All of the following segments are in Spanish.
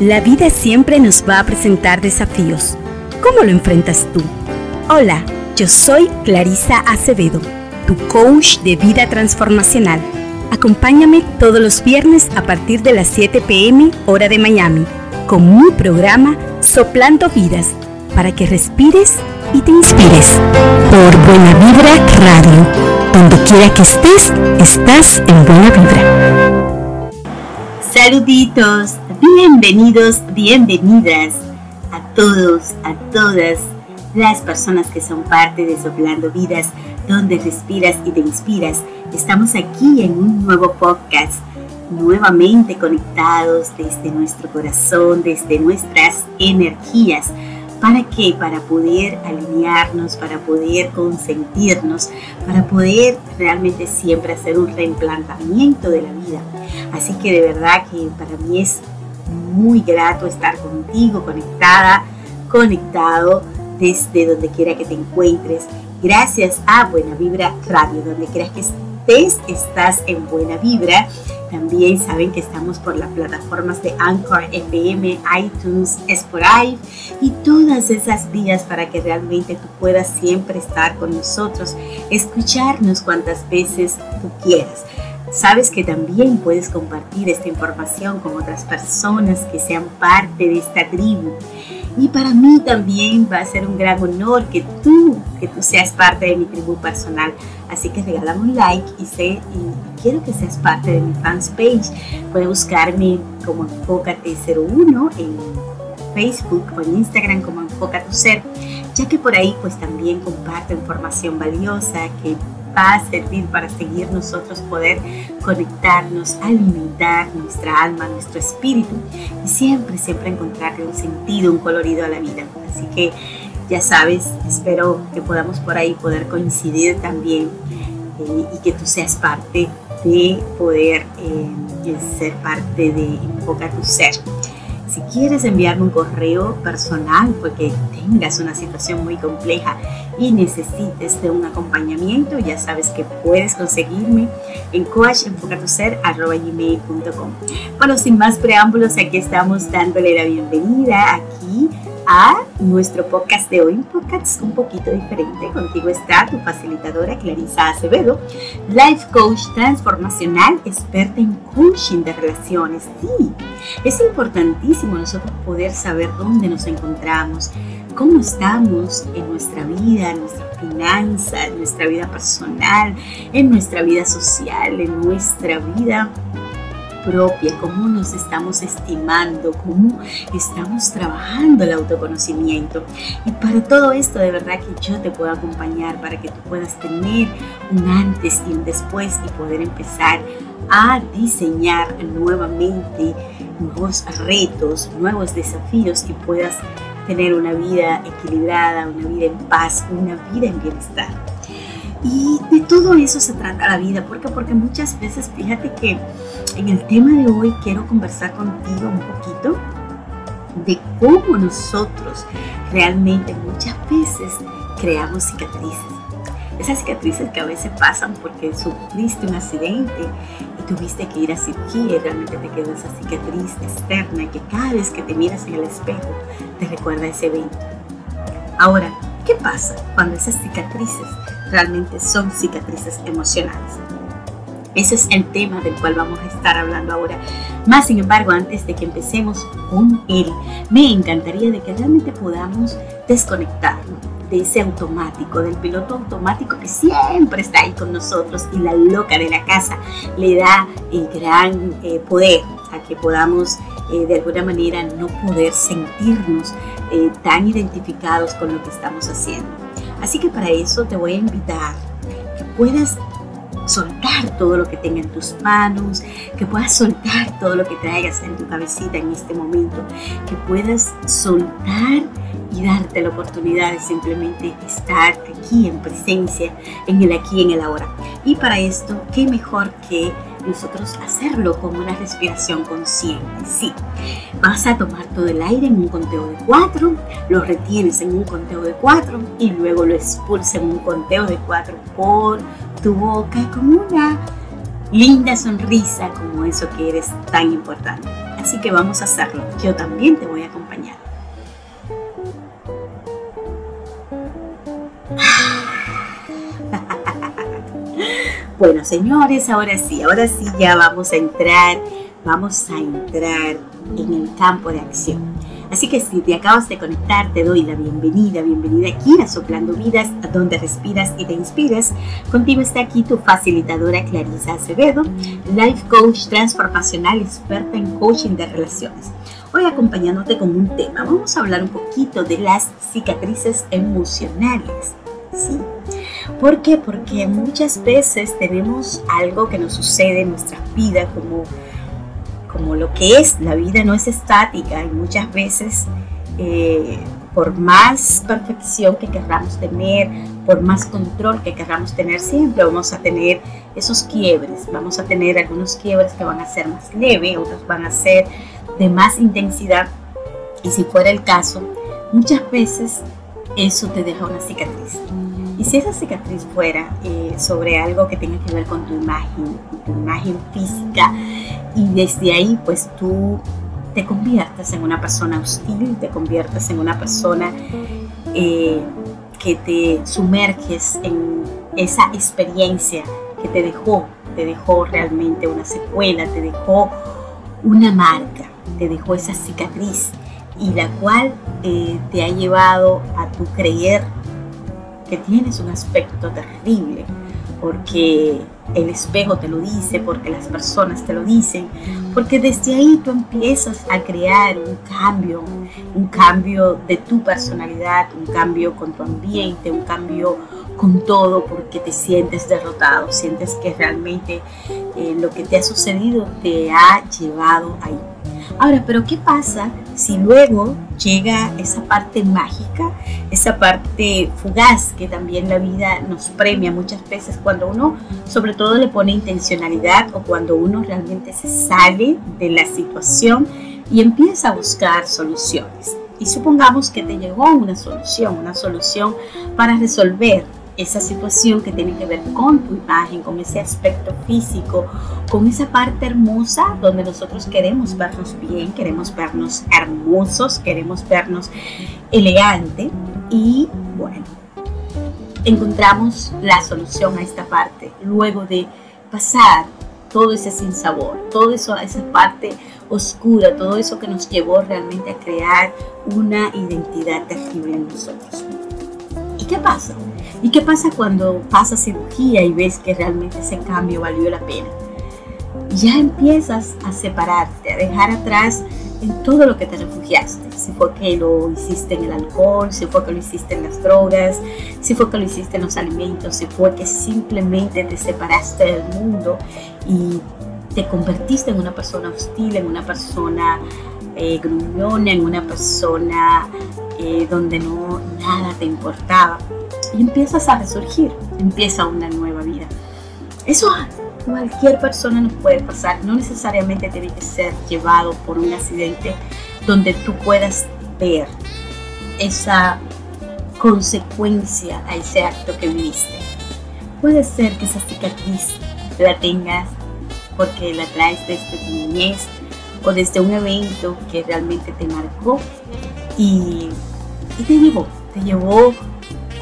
La vida siempre nos va a presentar desafíos. ¿Cómo lo enfrentas tú? Hola, yo soy Clarisa Acevedo, tu coach de vida transformacional. Acompáñame todos los viernes a partir de las 7 pm hora de Miami con mi programa Soplando Vidas para que respires y te inspires. Por Buena Vibra Radio. Donde quiera que estés, estás en Buena Vibra. Saluditos, bienvenidos, bienvenidas a todos, a todas las personas que son parte de Soplando Vidas, donde respiras y te inspiras. Estamos aquí en un nuevo podcast, nuevamente conectados desde nuestro corazón, desde nuestras energías ¿Para qué? Para poder alinearnos, para poder consentirnos, para poder realmente siempre hacer un reimplantamiento de la vida. Así que de verdad que para mí es muy grato estar contigo, conectada, conectado desde donde quiera que te encuentres. Gracias a Buena Vibra Radio, donde quieras que estás en Buena Vibra también saben que estamos por las plataformas de Anchor FM, iTunes, Spotify y todas esas vías para que realmente tú puedas siempre estar con nosotros, escucharnos cuantas veces tú quieras. Sabes que también puedes compartir esta información con otras personas que sean parte de esta tribu. Y para mí también va a ser un gran honor que tú, que tú seas parte de mi tribu personal. Así que regálame un like y sé, y quiero que seas parte de mi fans page. Puedes buscarme como Enfócate01 en Facebook o en Instagram como Enfoca tu Ser, ya que por ahí pues también comparto información valiosa que va a servir para seguir nosotros poder conectarnos, alimentar nuestra alma, nuestro espíritu y siempre, siempre encontrarle un sentido, un colorido a la vida. Así que ya sabes, espero que podamos por ahí poder coincidir también eh, y que tú seas parte de poder eh, ser parte de Enfoca tu Ser. Si quieres enviarme un correo personal porque tengas una situación muy compleja y necesites de un acompañamiento, ya sabes que puedes conseguirme en coachenfocatuser.com. Bueno, sin más preámbulos, aquí estamos dándole la bienvenida aquí a nuestro podcast de hoy, un podcast un poquito diferente. Contigo está tu facilitadora Clarisa Acevedo, life coach transformacional, experta en coaching de relaciones. Sí, es importantísimo nosotros poder saber dónde nos encontramos, cómo estamos en nuestra vida, en nuestra finanza, en nuestra vida personal, en nuestra vida social, en nuestra vida propia, cómo nos estamos estimando, cómo estamos trabajando el autoconocimiento. Y para todo esto, de verdad que yo te puedo acompañar para que tú puedas tener un antes y un después y poder empezar a diseñar nuevamente nuevos retos, nuevos desafíos y puedas tener una vida equilibrada, una vida en paz, una vida en bienestar. Y de todo eso se trata la vida. ¿Por qué? Porque muchas veces, fíjate que en el tema de hoy quiero conversar contigo un poquito de cómo nosotros realmente muchas veces creamos cicatrices. Esas cicatrices que a veces pasan porque sufriste un accidente y tuviste que ir a cirugía y realmente te quedó esa cicatriz externa que cada vez que te miras en el espejo te recuerda ese evento. Ahora, ¿qué pasa cuando esas cicatrices realmente son cicatrices emocionales. Ese es el tema del cual vamos a estar hablando ahora. Más sin embargo, antes de que empecemos con él, me encantaría de que realmente podamos desconectarnos de ese automático, del piloto automático que siempre está ahí con nosotros y la loca de la casa le da el gran eh, poder a que podamos eh, de alguna manera no poder sentirnos eh, tan identificados con lo que estamos haciendo. Así que para eso te voy a invitar que puedas soltar todo lo que tenga en tus manos, que puedas soltar todo lo que traigas en tu cabecita en este momento, que puedas soltar y darte la oportunidad de simplemente estar aquí en presencia, en el aquí, en el ahora. Y para esto, ¿qué mejor que nosotros hacerlo como una respiración consciente. Sí, vas a tomar todo el aire en un conteo de cuatro, lo retienes en un conteo de cuatro y luego lo expulsas en un conteo de cuatro por tu boca con una linda sonrisa como eso que eres tan importante. Así que vamos a hacerlo. Yo también te voy a. Bueno, señores, ahora sí, ahora sí ya vamos a entrar, vamos a entrar en el campo de acción. Así que si te acabas de conectar, te doy la bienvenida, bienvenida aquí a Soplando Vidas, a donde respiras y te inspiras. Contigo está aquí tu facilitadora Clarisa Acevedo, life coach transformacional, experta en coaching de relaciones. Hoy acompañándote con un tema, vamos a hablar un poquito de las cicatrices emocionales. Sí. ¿Por qué? Porque muchas veces tenemos algo que nos sucede en nuestras vidas como como lo que es, la vida no es estática y muchas veces eh, por más perfección que querramos tener, por más control que querramos tener, siempre vamos a tener esos quiebres, vamos a tener algunos quiebres que van a ser más leve, otros van a ser de más intensidad y si fuera el caso, muchas veces eso te deja una cicatriz. Y si esa cicatriz fuera eh, sobre algo que tenga que ver con tu imagen, tu imagen física, y desde ahí pues tú te conviertes en una persona hostil, te conviertes en una persona eh, que te sumerges en esa experiencia que te dejó, te dejó realmente una secuela, te dejó una marca, te dejó esa cicatriz y la cual eh, te ha llevado a tu creer que tienes un aspecto terrible, porque el espejo te lo dice, porque las personas te lo dicen, porque desde ahí tú empiezas a crear un cambio, un cambio de tu personalidad, un cambio con tu ambiente, un cambio con todo, porque te sientes derrotado, sientes que realmente eh, lo que te ha sucedido te ha llevado ahí. Ahora, pero ¿qué pasa si luego llega esa parte mágica, esa parte fugaz que también la vida nos premia muchas veces cuando uno sobre todo le pone intencionalidad o cuando uno realmente se sale de la situación y empieza a buscar soluciones? Y supongamos que te llegó una solución, una solución para resolver esa situación que tiene que ver con tu imagen, con ese aspecto físico, con esa parte hermosa donde nosotros queremos vernos bien, queremos vernos hermosos, queremos vernos elegante y bueno, encontramos la solución a esta parte luego de pasar todo ese sinsabor, todo eso, esa parte oscura, todo eso que nos llevó realmente a crear una identidad terrible en nosotros. ¿Y qué pasa? ¿Y qué pasa cuando pasa cirugía y ves que realmente ese cambio valió la pena? Ya empiezas a separarte, a dejar atrás en todo lo que te refugiaste. Si fue que lo hiciste en el alcohol, si fue que lo hiciste en las drogas, si fue que lo hiciste en los alimentos, si fue que simplemente te separaste del mundo y te convertiste en una persona hostil, en una persona eh, gruñona, en una persona eh, donde no nada te importaba y empiezas a resurgir, empieza una nueva vida. Eso a cualquier persona nos puede pasar, no necesariamente tiene que ser llevado por un accidente donde tú puedas ver esa consecuencia a ese acto que viviste. Puede ser que esa cicatriz la tengas porque la traes desde tu niñez o desde un evento que realmente te marcó y, y te llevó, te llevó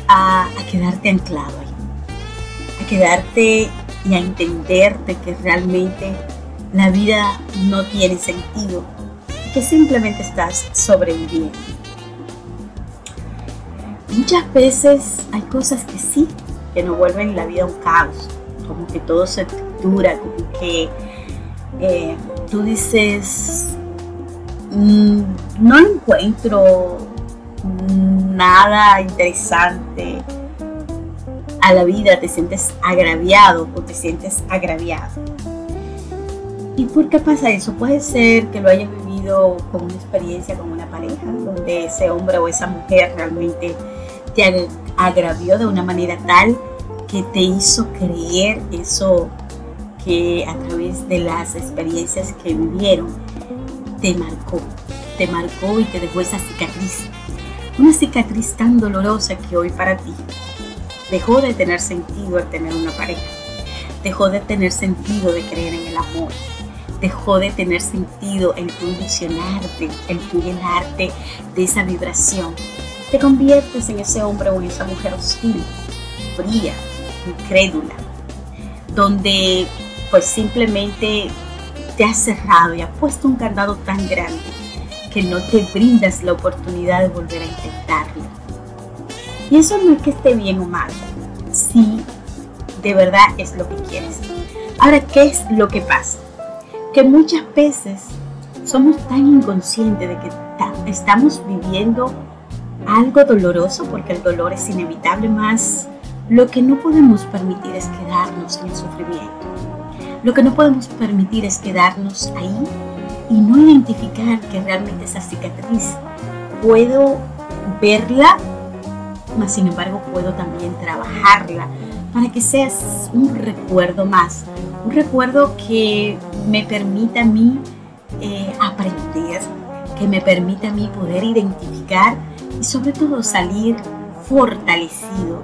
a, quedarte anclado ahí, a quedarte y a entenderte que realmente la vida no tiene sentido, que simplemente estás sobreviviendo. Muchas veces hay cosas que sí, que nos vuelven la vida un caos, como que todo se dura, como que eh, tú dices, mm, no encuentro nada interesante a la vida, te sientes agraviado o te sientes agraviado. ¿Y por qué pasa eso? Puede ser que lo hayas vivido con una experiencia con una pareja, donde ese hombre o esa mujer realmente te agravió de una manera tal que te hizo creer eso que a través de las experiencias que vivieron te marcó, te marcó y te dejó esa cicatriz una cicatriz tan dolorosa que hoy para ti dejó de tener sentido el tener una pareja, dejó de tener sentido de creer en el amor, dejó de tener sentido el tu ilusionarte, el tu llenarte de esa vibración. Te conviertes en ese hombre o en esa mujer hostil, fría, incrédula, donde pues simplemente te has cerrado y has puesto un candado tan grande que no te brindas la oportunidad de volver a intentarlo. Y eso no es que esté bien o mal, si de verdad es lo que quieres. Ahora, ¿qué es lo que pasa? Que muchas veces somos tan inconscientes de que estamos viviendo algo doloroso, porque el dolor es inevitable, más lo que no podemos permitir es quedarnos en el sufrimiento. Lo que no podemos permitir es quedarnos ahí y no identificar que realmente esa cicatriz. Puedo verla, mas sin embargo puedo también trabajarla para que sea un recuerdo más, un recuerdo que me permita a mí eh, aprender, que me permita a mí poder identificar y sobre todo salir fortalecido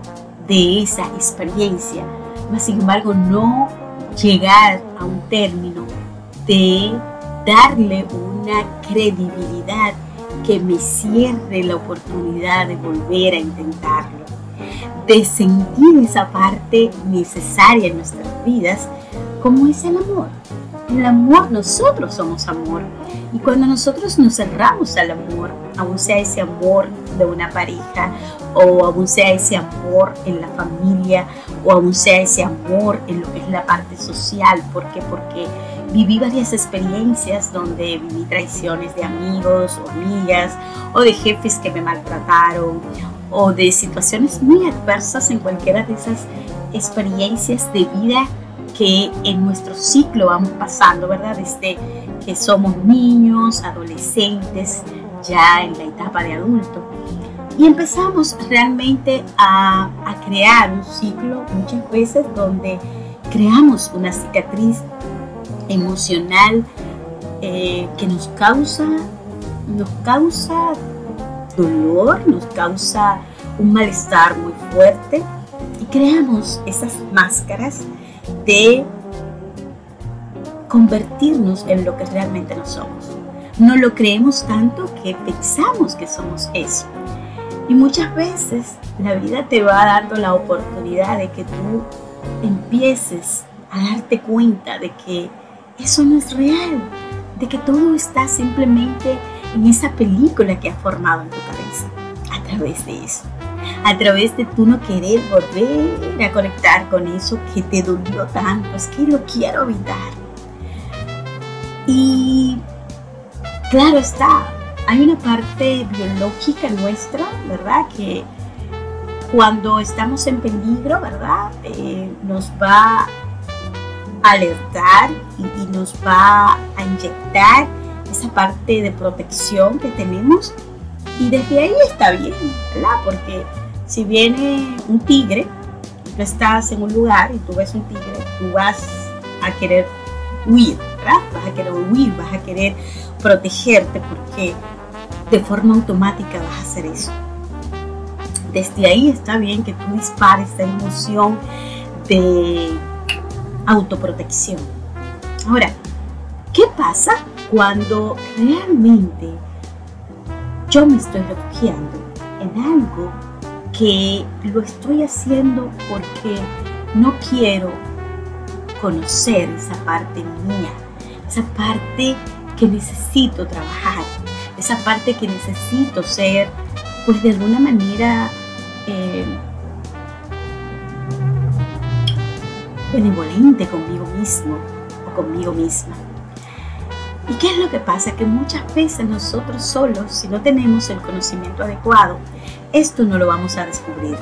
de esa experiencia, mas sin embargo no llegar a un término de darle una credibilidad que me cierre la oportunidad de volver a intentarlo, de sentir esa parte necesaria en nuestras vidas como es el amor. El amor, nosotros somos amor. Y cuando nosotros nos cerramos al amor, aún sea ese amor de una pareja, o aún sea ese amor en la familia, o aún sea ese amor en lo que es la parte social, ¿por qué? Porque viví varias experiencias donde viví traiciones de amigos o amigas, o de jefes que me maltrataron, o de situaciones muy adversas en cualquiera de esas experiencias de vida que en nuestro ciclo vamos pasando, ¿verdad? Desde que somos niños, adolescentes, ya en la etapa de adulto. Y empezamos realmente a, a crear un ciclo muchas veces donde creamos una cicatriz emocional eh, que nos causa, nos causa dolor, nos causa un malestar muy fuerte y creamos esas máscaras de convertirnos en lo que realmente no somos. No lo creemos tanto que pensamos que somos eso. Y muchas veces la vida te va dando la oportunidad de que tú empieces a darte cuenta de que eso no es real, de que todo está simplemente en esa película que has formado en tu cabeza, a través de eso a través de tú no querer volver a conectar con eso que te dolió tanto, es que lo quiero evitar. Y claro está, hay una parte biológica nuestra, ¿verdad? Que cuando estamos en peligro, ¿verdad? Eh, nos va alertar y, nos va a inyectar esa parte de protección que tenemos y desde ahí está bien, ¿verdad? Porque si viene un tigre, tú estás en un lugar y tú ves un tigre, tú vas a querer huir, ¿verdad? Vas a querer huir, vas a querer protegerte porque de forma automática vas a hacer eso. Desde ahí está bien que tú dispares esta emoción de autoprotección. Ahora, ¿qué pasa cuando realmente yo me estoy refugiando en algo que lo estoy haciendo porque no quiero conocer esa parte mía, esa parte que necesito trabajar, esa parte que necesito ser, pues de alguna manera, eh, benevolente conmigo mismo o conmigo misma. ¿Y qué es lo que pasa? Que muchas veces nosotros solos, si no tenemos el conocimiento adecuado, esto no lo vamos a descubrir.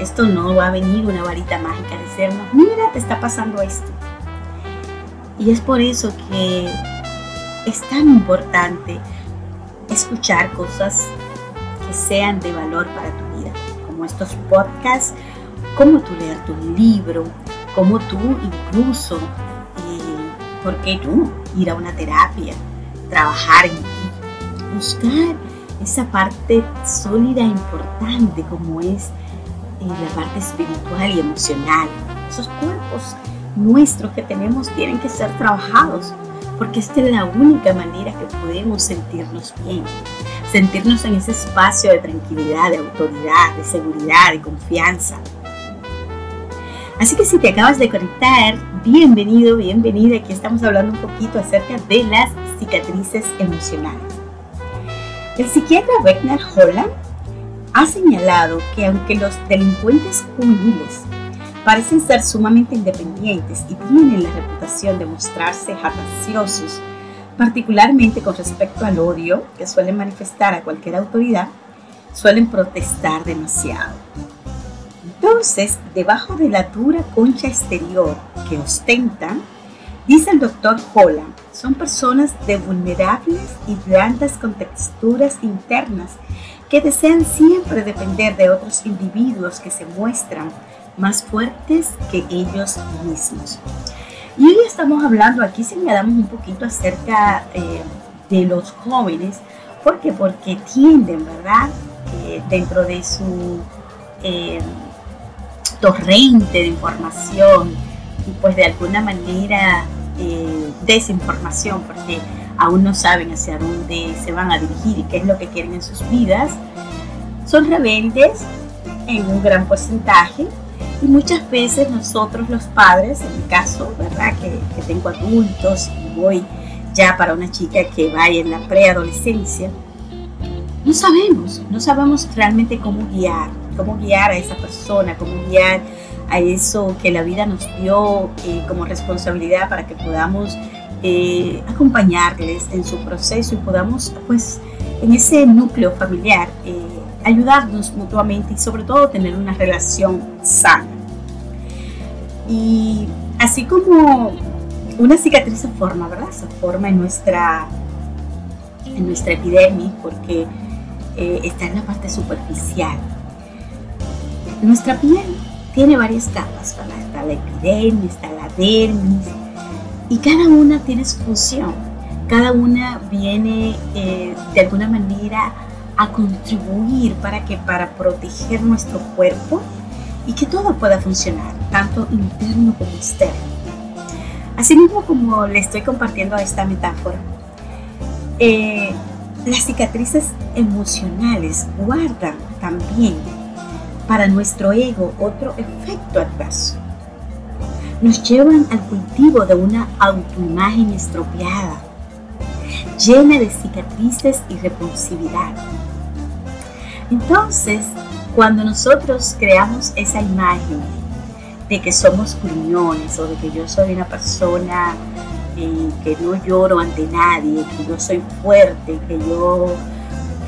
Esto no va a venir una varita mágica de decirnos, mira, te está pasando esto. Y es por eso que es tan importante escuchar cosas que sean de valor para tu vida, como estos podcasts, como tú leer tu libro, como tú incluso ¿Por qué tú ir a una terapia, trabajar en ti, buscar esa parte sólida e importante como es eh, la parte espiritual y emocional, esos cuerpos nuestros que tenemos tienen que ser trabajados, porque esta es la única manera que podemos sentirnos bien, sentirnos en ese espacio de tranquilidad, de autoridad, de seguridad, de confianza. Así que si te acabas de conectar, bienvenido, bienvenida. Aquí estamos hablando un poquito acerca de las cicatrices emocionales. El psiquiatra Wegner Holland ha señalado que aunque los delincuentes juveniles parecen ser sumamente independientes y tienen la reputación de mostrarse jactanciosos, particularmente con respecto al odio que suelen manifestar a cualquier autoridad, suelen protestar demasiado. Entonces, debajo de la dura concha exterior que ostentan, dice el doctor Holland, son personas de vulnerables y blandas con texturas internas que desean siempre depender de otros individuos que se muestran más fuertes que ellos mismos. Y hoy estamos hablando, aquí señalamos un poquito acerca eh, de los jóvenes, ¿por? Porque tienden, ¿verdad? Eh, dentro de su eh, torrente de información y pues de alguna manera desinformación, porque aún no saben hacia dónde se van a dirigir y qué es lo que quieren en sus vidas, son rebeldes en un gran porcentaje y muchas veces nosotros los padres, en mi caso, ¿verdad? Que, tengo adultos y voy ya para una chica que vaya en la preadolescencia, no sabemos, no sabemos realmente cómo guiar, cómo guiar a esa persona, cómo guiar a eso que la vida nos dio eh, como responsabilidad para que podamos eh, acompañarles en su proceso y podamos, pues, en ese núcleo familiar, eh, ayudarnos mutuamente y sobre todo tener una relación sana. Y así como una cicatriz se forma, ¿verdad? Se forma en nuestra, en nuestra epidermis porque eh, está en la parte superficial. Nuestra piel tiene varias capas. Está la epidermis, está la dermis y cada una tiene su función. Cada una viene eh, de alguna manera a contribuir para que para proteger nuestro cuerpo y que todo pueda funcionar, tanto interno como externo. Así mismo como le estoy compartiendo esta metáfora, eh, las cicatrices emocionales guardan también para nuestro ego otro efecto adverso. Nos llevan al cultivo de una autoimagen estropeada, llena de cicatrices y repulsividad. Entonces, cuando nosotros creamos esa imagen de que somos gruñones o de que yo soy una persona eh, que no lloro ante nadie, que yo soy fuerte, que yo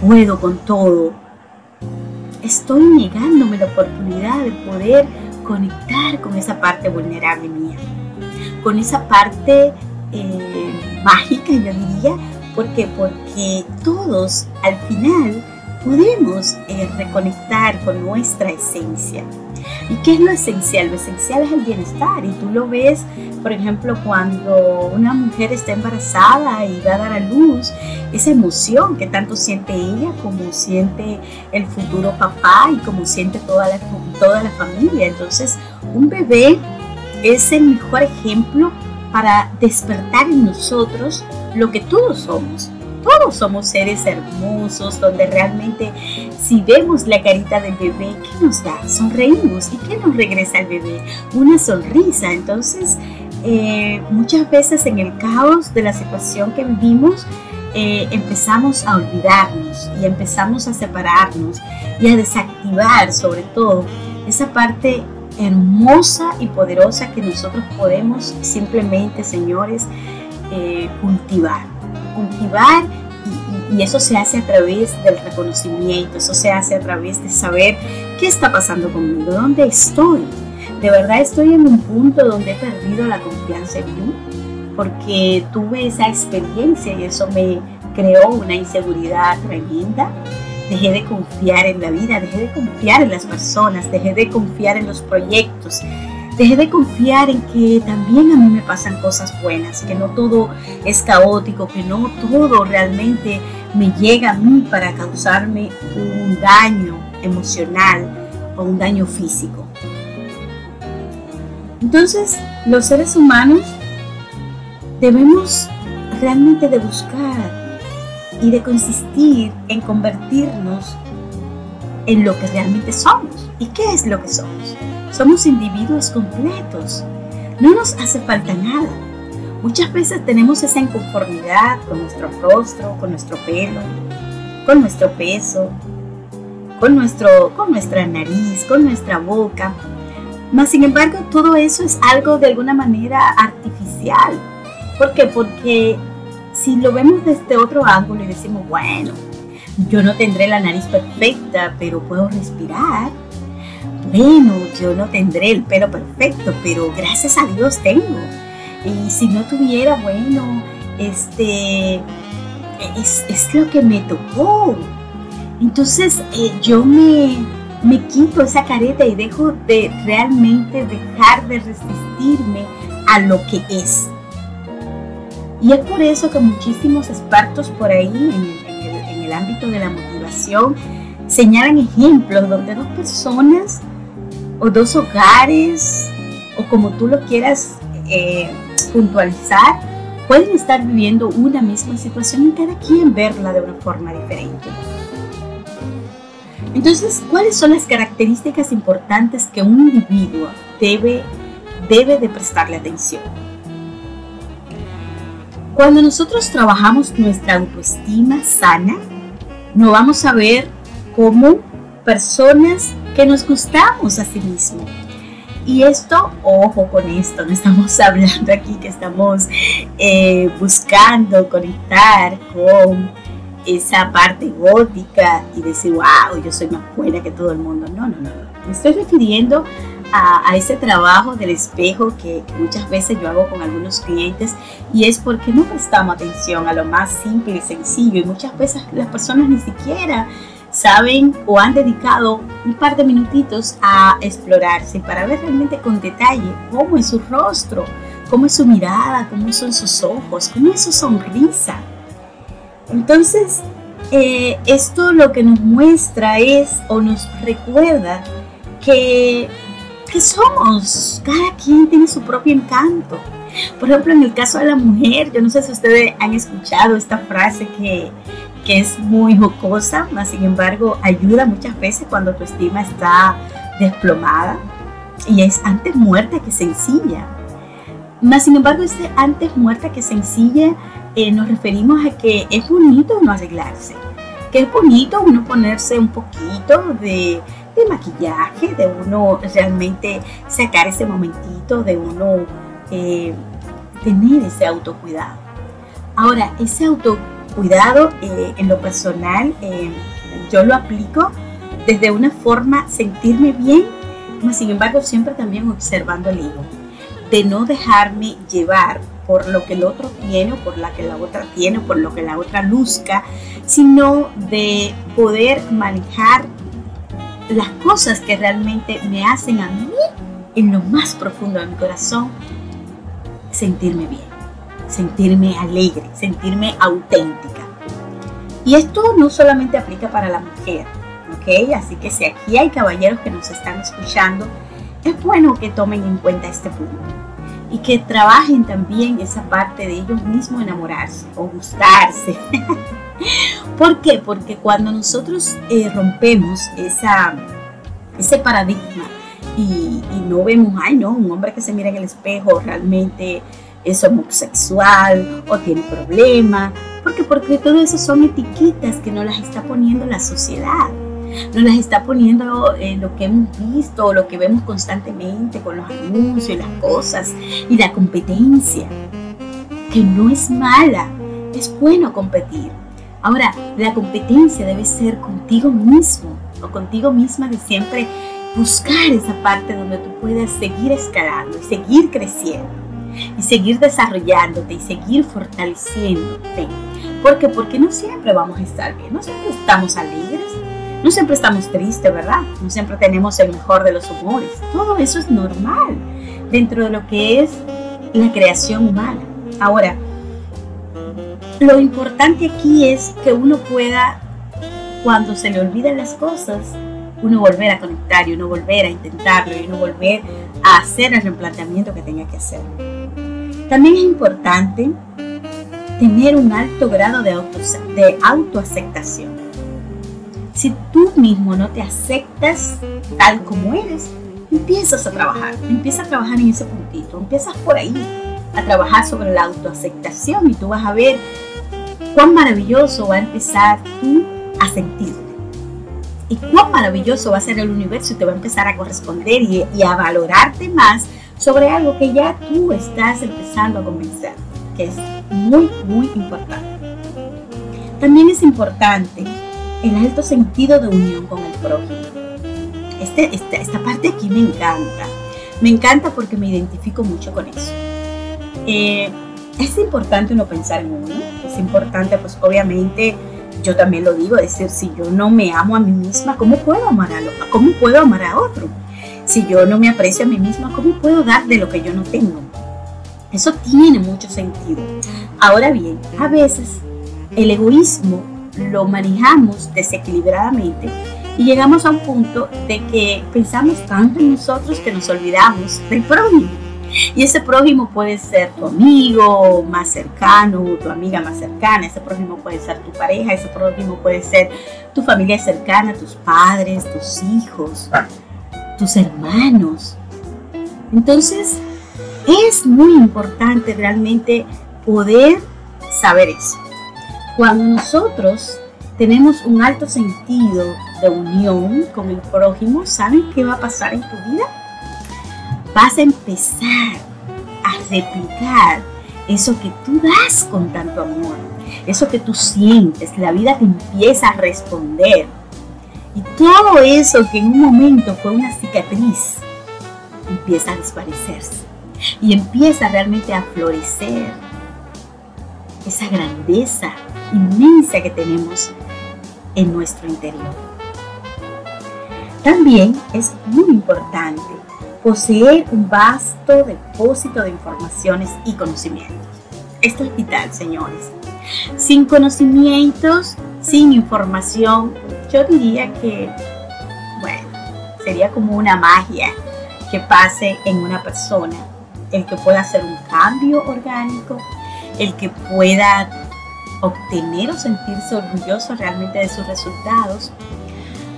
puedo con todo, estoy negándome la oportunidad de poder conectar con esa parte vulnerable mía, con esa parte eh, mágica, yo diría, ¿por qué? Porque todos al final podemos eh, reconectar con nuestra esencia. ¿Y qué es lo esencial? Lo esencial es el bienestar y tú lo ves, por ejemplo, cuando una mujer está embarazada y va a dar a luz, esa emoción que tanto siente ella como siente el futuro papá y como siente toda la, toda la familia. Entonces, un bebé es el mejor ejemplo para despertar en nosotros lo que todos somos, todos somos seres hermosos, donde realmente si vemos la carita del bebé, ¿qué nos da? Sonreímos. ¿Y qué nos regresa al bebé? Una sonrisa. Entonces, eh, muchas veces en el caos de la situación que vivimos, eh, empezamos a olvidarnos y empezamos a separarnos y a desactivar sobre todo esa parte hermosa y poderosa que nosotros podemos simplemente, señores, eh, cultivar cultivar y, eso se hace a través del reconocimiento, eso se hace a través de saber qué está pasando conmigo, dónde estoy. De verdad estoy en un punto donde he perdido la confianza en mí porque tuve esa experiencia y eso me creó una inseguridad tremenda. Dejé de confiar en la vida, dejé de confiar en las personas, dejé de confiar en los proyectos, Dejé de confiar en que también a mí me pasan cosas buenas, que no todo es caótico, que no todo realmente me llega a mí para causarme un daño emocional o un daño físico. Entonces, los seres humanos debemos realmente de buscar y de consistir en convertirnos en lo que realmente somos. ¿Y qué es lo que somos? Somos individuos completos. No nos hace falta nada. Muchas veces tenemos esa inconformidad con nuestro rostro, con nuestro pelo, con nuestro peso, con, nuestro, con nuestra nariz, con nuestra boca. Mas, sin embargo, todo eso es algo de alguna manera artificial. ¿Por qué? Porque si lo vemos desde otro ángulo y decimos, bueno, yo no tendré la nariz perfecta, pero puedo respirar. Bueno, yo no tendré el pelo perfecto, pero gracias a Dios tengo. Y si no tuviera, bueno, este es, lo que me tocó. Entonces eh, yo me, me quito esa careta y dejo de realmente dejar de resistirme a lo que es. Y es por eso que muchísimos expertos por ahí en el, ámbito de la motivación señalan ejemplos donde dos personas o dos hogares o como tú lo quieras eh, puntualizar pueden estar viviendo una misma situación y cada quien verla de una forma diferente. Entonces, ¿cuáles son las características importantes que un individuo debe, debe de prestarle atención? Cuando nosotros trabajamos nuestra autoestima sana, nos vamos a ver como personas que nos gustamos a sí mismos. Y esto, ojo con esto, no estamos hablando aquí que estamos eh, buscando conectar con esa parte gótica y decir, wow, yo soy más buena que todo el mundo. No, no, no. Me estoy refiriendo a, ese trabajo del espejo que, muchas veces yo hago con algunos clientes y es porque no prestamos atención a lo más simple y sencillo y muchas veces las personas ni siquiera saben o han dedicado un par de minutitos a explorarse para ver realmente con detalle cómo es su rostro, cómo es su mirada, cómo son sus ojos, cómo es su sonrisa. Entonces, eh, esto lo que nos muestra es o nos recuerda que, que somos, cada quien tiene su propio encanto. Por ejemplo, en el caso de la mujer, yo no sé si ustedes han escuchado esta frase que, que es muy jocosa, mas sin embargo ayuda muchas veces cuando tu estima está desplomada y es antes muerta que sencilla. Mas sin embargo, este antes muerta que sencilla eh, nos referimos a que es bonito uno arreglarse, que es bonito uno ponerse un poquito de, maquillaje, de uno realmente sacar ese momentito, de uno eh, tener ese autocuidado. Ahora, ese autocuidado eh, en lo personal, yo lo aplico desde una forma sentirme bien, mas sin embargo siempre también observando el ego, de no dejarme llevar por lo que el otro tiene o por la que la otra tiene o por lo que la otra luzca, sino de poder manejar las cosas que realmente me hacen a mí en lo más profundo de mi corazón sentirme bien, sentirme alegre, sentirme auténtica. Y esto no solamente aplica para la mujer, ¿ok? Así que si aquí hay caballeros que nos están escuchando, es bueno que tomen en cuenta este punto y que trabajen también esa parte de ellos mismos enamorarse o gustarse. ¿Por qué? Porque cuando nosotros eh, rompemos ese paradigma y, no vemos, ay no, un hombre que se mira en el espejo realmente es homosexual o tiene problemas, porque porque todo eso son etiquetas que nos las está poniendo la sociedad nos las está poniendo en lo que hemos visto, lo que vemos constantemente con los anuncios, las cosas y la competencia, que no es mala, es bueno competir. Ahora, la competencia debe ser contigo mismo o contigo misma de siempre buscar esa parte donde tú puedas seguir escalando y seguir creciendo y seguir desarrollándote y seguir fortaleciéndote. ¿Por qué? Porque no siempre vamos a estar bien, no siempre estamos alegres, no siempre estamos tristes, ¿verdad? No siempre tenemos el mejor de los humores. Todo eso es normal dentro de lo que es la creación humana. Ahora, lo importante aquí es que uno pueda, cuando se le olvidan las cosas, uno volver a conectar y uno volver a intentarlo y uno volver a hacer el replanteamiento que tenga que hacer. También es importante tener un alto grado de, auto, de autoaceptación. Si tú mismo no te aceptas tal como eres, empiezas a trabajar, empiezas a trabajar en ese puntito, empiezas por ahí a trabajar sobre la autoaceptación y tú vas a ver cuán maravilloso va a empezar tú a sentirte. Y cuán maravilloso va a ser el universo y te va a empezar a corresponder y a valorarte más sobre algo que ya tú estás empezando a convencer, que es muy, muy importante. También es importante el alto sentido de unión con el prójimo. Este, esta, esta parte aquí me encanta. Me encanta porque me identifico mucho con eso. Eh, es importante uno pensar en uno. Es importante, pues obviamente, yo también lo digo, es decir, si yo no me amo a mí misma, ¿cómo puedo amar a, cómo puedo amar a otro? Si yo no me aprecio a mí misma, ¿cómo puedo dar de lo que yo no tengo? Eso tiene mucho sentido. Ahora bien, a veces el egoísmo lo manejamos desequilibradamente y llegamos a un punto de que pensamos tanto en nosotros que nos olvidamos del prójimo. Y ese prójimo puede ser tu amigo más cercano, tu amiga más cercana, ese prójimo puede ser tu pareja, ese prójimo puede ser tu familia cercana, tus padres, tus hijos, tus hermanos. Entonces, es muy importante realmente poder saber eso. Cuando nosotros tenemos un alto sentido de unión con el prójimo, ¿saben qué va a pasar en tu vida? Vas a empezar a replicar eso que tú das con tanto amor, eso que tú sientes, la vida te empieza a responder. Y todo eso que en un momento fue una cicatriz, empieza a desaparecerse y empieza realmente a florecer esa grandeza inmensa que tenemos en nuestro interior. También es muy importante poseer un vasto depósito de informaciones y conocimientos. Esto es vital, señores. Sin conocimientos, sin información, yo diría que, bueno, sería como una magia que pase en una persona, el que pueda hacer un cambio orgánico, el que pueda obtener o sentirse orgulloso realmente de sus resultados.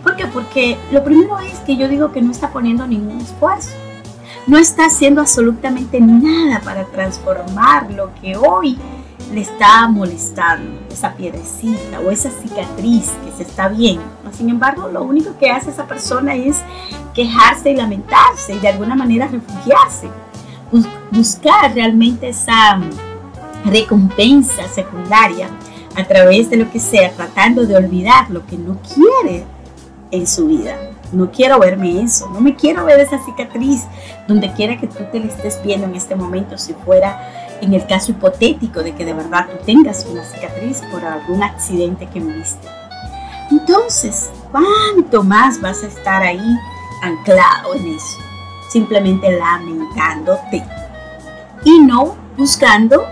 ¿Por qué? Porque lo primero es que yo digo que no está poniendo ningún esfuerzo. No está haciendo absolutamente nada para transformar lo que hoy le está molestando, esa piedrecita o esa cicatriz que se está viendo. Sin embargo, lo único que hace esa persona es quejarse y lamentarse y de alguna manera refugiarse. Buscar realmente esa recompensa secundaria a través de lo que sea, tratando de olvidar lo que no quiere en su vida. No quiero verme eso, no me quiero ver esa cicatriz donde quiera que tú te la estés viendo en este momento, si fuera en el caso hipotético de que de verdad tú tengas una cicatriz por algún accidente que viste. Entonces, ¿cuánto más vas a estar ahí anclado en eso? Simplemente lamentándote y no buscando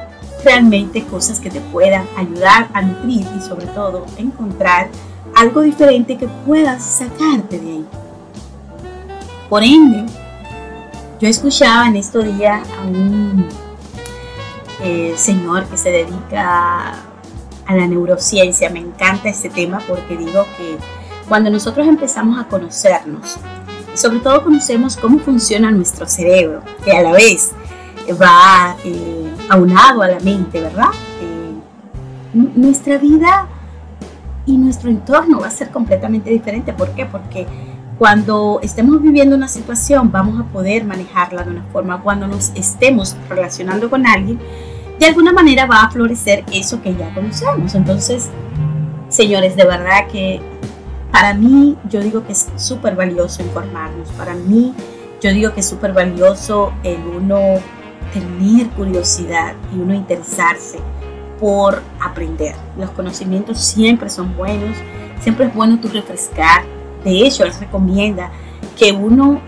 realmente cosas que te puedan ayudar a nutrir y sobre todo encontrar algo diferente que puedas sacarte de ahí. Por ende, yo escuchaba en estos días a un eh, señor que se dedica a la neurociencia. Me encanta este tema porque digo que cuando nosotros empezamos a conocernos, sobre todo conocemos cómo funciona nuestro cerebro, que a la vez va eh, aunado a la mente, ¿verdad? Eh, nuestra vida y nuestro entorno va a ser completamente diferente. ¿Por qué? Porque cuando estemos viviendo una situación vamos a poder manejarla de una forma. Cuando nos estemos relacionando con alguien, de alguna manera va a florecer eso que ya conocemos. Entonces, señores, de verdad que para mí yo digo que es súper valioso informarnos. Para mí yo digo que es súper valioso el uno tener curiosidad y uno interesarse por aprender. Los conocimientos siempre son buenos, siempre es bueno tú refrescar. De hecho, les recomienda que uno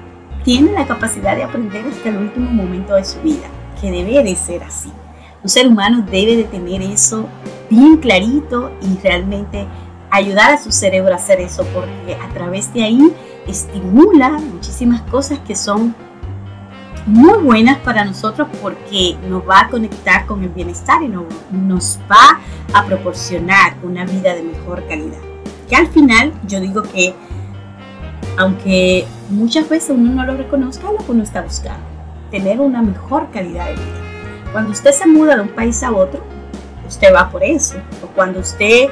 tiene la capacidad de aprender hasta el último momento de su vida, que debe de ser así. Un ser humano debe de tener eso bien clarito y realmente ayudar a su cerebro a hacer eso, porque a través de ahí estimula muchísimas cosas que son muy buenas para nosotros porque nos va a conectar con el bienestar y nos va a proporcionar una vida de mejor calidad. Que al final yo digo que aunque muchas veces uno no lo reconozca, lo que uno está buscando, tener una mejor calidad de vida. Cuando usted se muda de un país a otro, usted va por eso. O cuando usted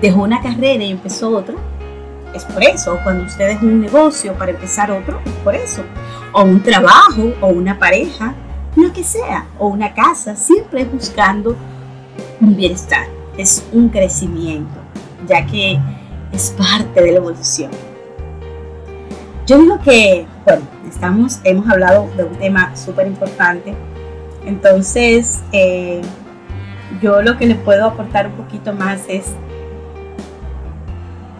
dejó una carrera y empezó otra, es por eso. O cuando usted dejó un negocio para empezar otro, es por eso. O un trabajo, o una pareja, lo que sea, o una casa, siempre es buscando un bienestar, es un crecimiento, ya que es parte de la evolución. Yo digo que, bueno, estamos, hemos hablado de un tema súper importante, entonces eh, yo lo que le puedo aportar un poquito más es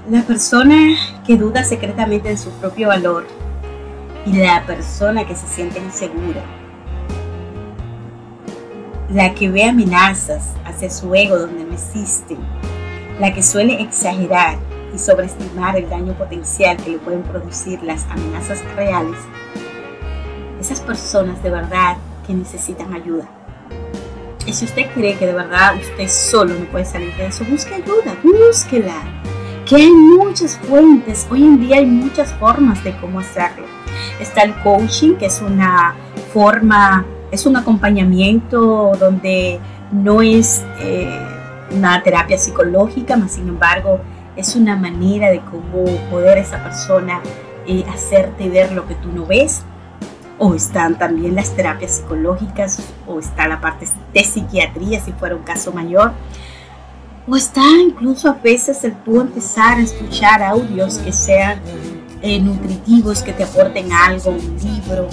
la persona que duda secretamente de su propio valor y la persona que se siente insegura, la que ve amenazas hacia su ego donde no existen, la que suele exagerar sobreestimar el daño potencial que le pueden producir las amenazas reales, esas personas de verdad que necesitan ayuda. Y si usted cree que de verdad usted solo no puede salir de eso, busque ayuda, búsquela. Que hay muchas fuentes, hoy en día hay muchas formas de cómo hacerlo. Está el coaching, que es una forma, es un acompañamiento donde no es eh, una terapia psicológica, más sin embargo es una manera de cómo poder esa persona eh, hacerte ver lo que tú no ves. O están también las terapias psicológicas, o está la parte de psiquiatría si fuera un caso mayor. O está incluso a veces el tú empezar a escuchar audios que sean eh, nutritivos, que te aporten algo, un libro.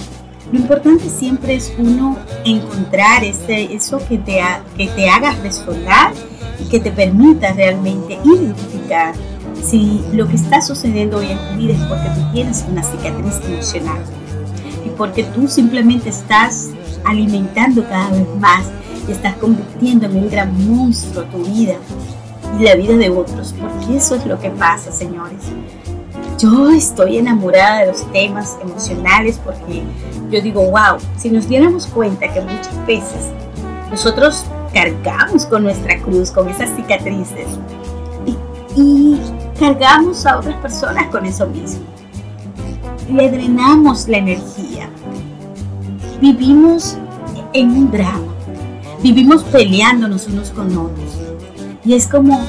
Lo importante siempre es uno encontrar ese, eso que te, que te haga resonar que te permita realmente identificar si lo que está sucediendo hoy en tu vida es porque tú tienes una cicatriz emocional y porque tú simplemente estás alimentando cada vez más y estás convirtiendo en un gran monstruo tu vida y la vida de otros, porque eso es lo que pasa, señores. Yo estoy enamorada de los temas emocionales porque yo digo, wow, si nos diéramos cuenta que muchas veces nosotros cargamos con nuestra cruz, con esas cicatrices. Y, cargamos a otras personas con eso mismo. Le drenamos la energía. Vivimos en un drama. Vivimos peleándonos unos con otros. Y es como,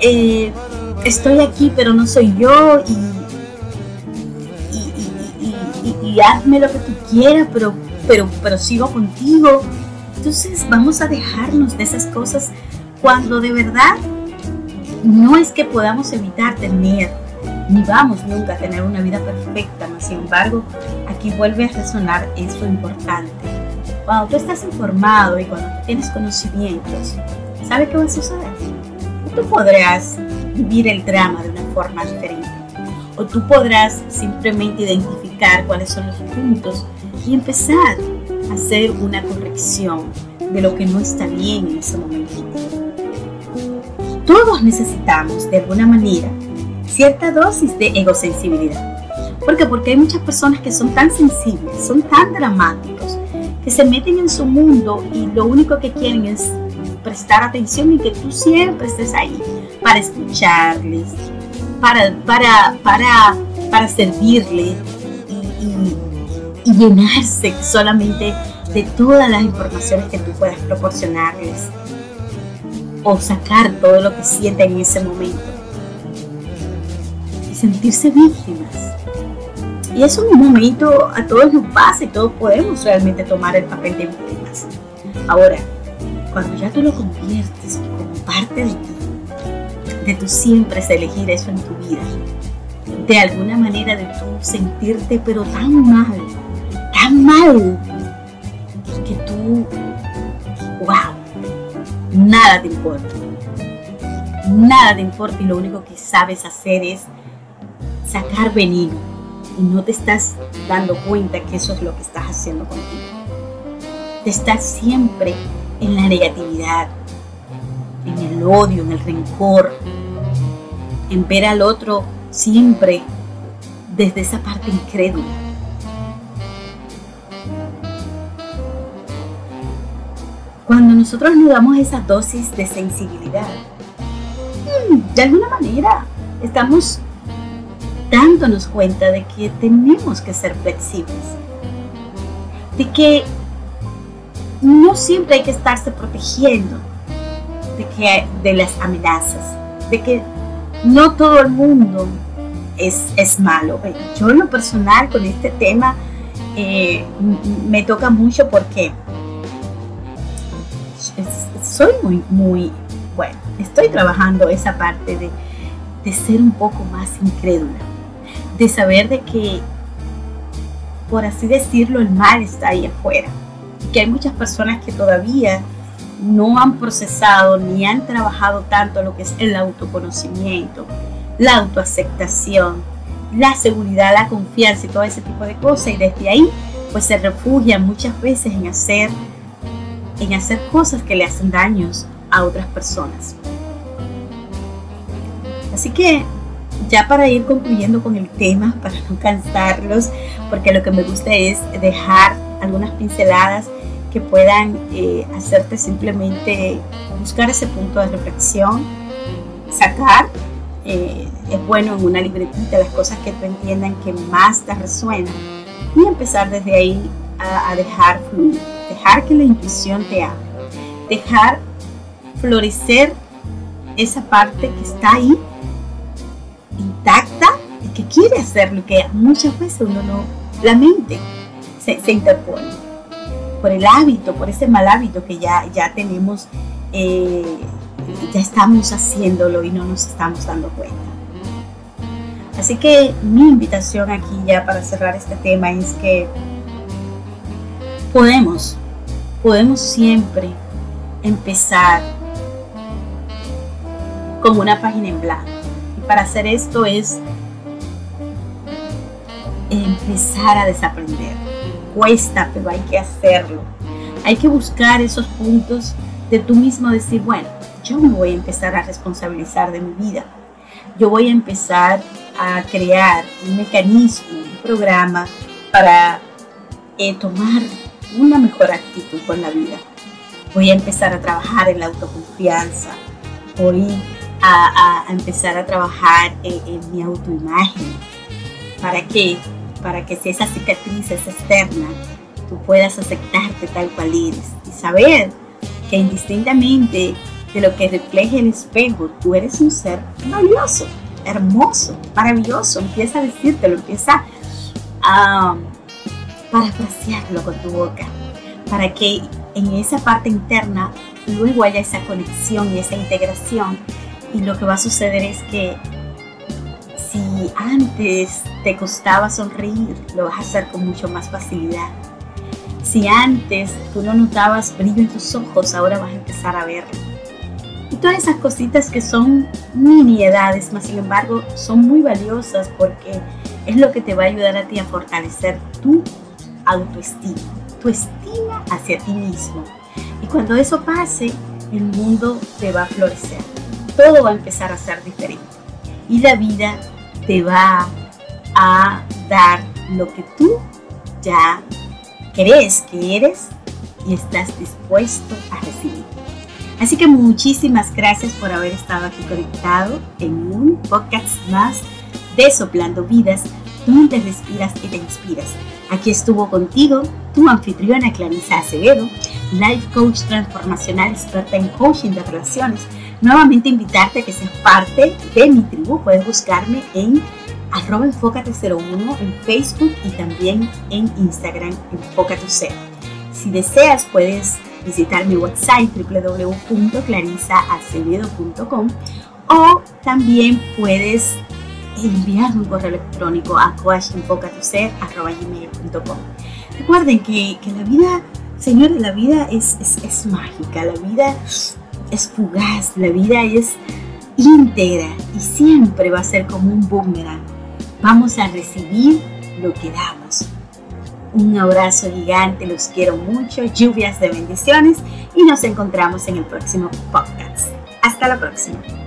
eh, estoy aquí pero no soy yo y, hazme lo que tú quieras, pero, pero, pero sigo contigo entonces vamos a dejarnos de esas cosas cuando de verdad no es que podamos evitar tener, ni vamos nunca a tener una vida perfecta, mas sin embargo, aquí vuelve a resonar eso importante. Cuando tú estás informado y cuando tú tienes conocimientos, ¿sabe qué va a suceder? Tú podrás vivir el drama de una forma diferente. O tú podrás simplemente identificar cuáles son los puntos y empezar hacer una corrección de lo que no está bien en ese momento. Todos necesitamos, de alguna manera, cierta dosis de egosensibilidad. ¿Por qué? Porque hay muchas personas que son tan sensibles, son tan dramáticos, que se meten en su mundo y lo único que quieren es prestar atención y que tú siempre estés ahí para escucharles, para, para, para, para servirles y llenarse solamente de todas las informaciones que tú puedas proporcionarles o sacar todo lo que sienten en ese momento y sentirse víctimas. Y eso en un momento a todos nos pasa y todos podemos realmente tomar el papel de víctimas. Ahora, cuando ya tú lo conviertes como parte de ti, de tú siempre es elegir eso en tu vida, de alguna manera de tú sentirte pero tan mal mal que tú, wow, nada te importa. Nada te importa y lo único que sabes hacer es sacar veneno y no te estás dando cuenta que eso es lo que estás haciendo contigo. Te estás siempre en la negatividad, en el odio, en el rencor, en ver al otro siempre desde esa parte incrédula cuando nosotros nos damos esa dosis de sensibilidad, mm, de alguna manera estamos dándonos cuenta de que tenemos que ser flexibles, de que no siempre hay que estarse protegiendo de, que, de las amenazas, de que no todo el mundo es, es malo. Yo en lo personal con este tema eh, me toca mucho porque soy muy, muy, bueno, estoy trabajando esa parte de, de ser un poco más incrédula, de saber de que, por así decirlo, el mal está ahí afuera, que hay muchas personas que todavía no han procesado ni han trabajado tanto lo que es el autoconocimiento, la autoaceptación, la seguridad, la confianza y todo ese tipo de cosas. Y desde ahí, pues se refugian muchas veces en hacer, en hacer cosas que le hacen daños a otras personas. Así que ya para ir concluyendo con el tema, para no cansarlos, porque lo que me gusta es dejar algunas pinceladas que puedan eh, hacerte simplemente buscar ese punto de reflexión, sacar eh, es bueno en una libretita las cosas que tú entiendan que más te resuenan y empezar desde ahí a, dejar fluir, dejar que la intuición te hable, dejar florecer esa parte que está ahí intacta y que quiere hacer lo que muchas veces uno no, la mente se, interpone por el hábito, por ese mal hábito que ya, ya tenemos eh, ya estamos haciéndolo y no nos estamos dando cuenta. Así que mi invitación aquí ya para cerrar este tema es que podemos, podemos siempre empezar como una página en blanco. Y para hacer esto es empezar a desaprender. Cuesta, pero hay que hacerlo. Hay que buscar esos puntos de tú mismo decir, bueno, yo me voy a empezar a responsabilizar de mi vida. Yo voy a empezar a crear un mecanismo, un programa para eh, tomar una mejor actitud con la vida. Voy a empezar a trabajar en la autoconfianza. Voy a, empezar a trabajar en, mi autoimagen. ¿Para qué? Para que si esa cicatriz es externa, tú puedas aceptarte tal cual eres y saber que indistintamente de lo que refleje el espejo, tú eres un ser valioso, hermoso, maravilloso. Empieza a decírtelo, empieza a parafrasearlo con tu boca, para que en esa parte interna luego haya esa conexión y esa integración. Y lo que va a suceder es que si antes te costaba sonreír, lo vas a hacer con mucho más facilidad. Si antes tú no notabas brillo en tus ojos, ahora vas a empezar a verlo y todas esas cositas que son miniedades, más sin embargo son muy valiosas porque es lo que te va a ayudar a ti a fortalecer tu autoestima, tu estima hacia ti mismo. Y cuando eso pase, el mundo te va a florecer. Todo va a empezar a ser diferente. Y la vida te va a dar lo que tú ya crees que eres y estás dispuesto a recibir. Así que muchísimas gracias por haber estado aquí conectado en un podcast más de Soplando Vidas, donde respiras y te inspiras. Aquí estuvo contigo tu anfitriona Clarisa Acevedo, life coach transformacional experta en coaching de relaciones. Nuevamente invitarte a que seas parte de mi tribu. Puedes buscarme en arroba enfócate01 en Facebook y también en Instagram enfócate Si deseas puedes visitar mi website www.clarisaacevedo.com o también puedes enviar un correo electrónico a coachenfocatuser.com. Recuerden que, que, la vida, señores, la vida es, es, es mágica, la vida es fugaz, la vida es íntegra y siempre va a ser como un boomerang. Vamos a recibir lo que damos. Un abrazo gigante, los quiero mucho, lluvias de bendiciones y nos encontramos en el próximo podcast. Hasta la próxima.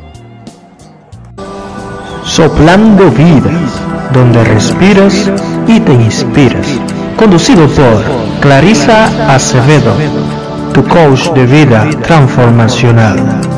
Soplando vidas, donde respiras y te inspiras. Conducido por Clarisa Acevedo tu coach de vida transformacional.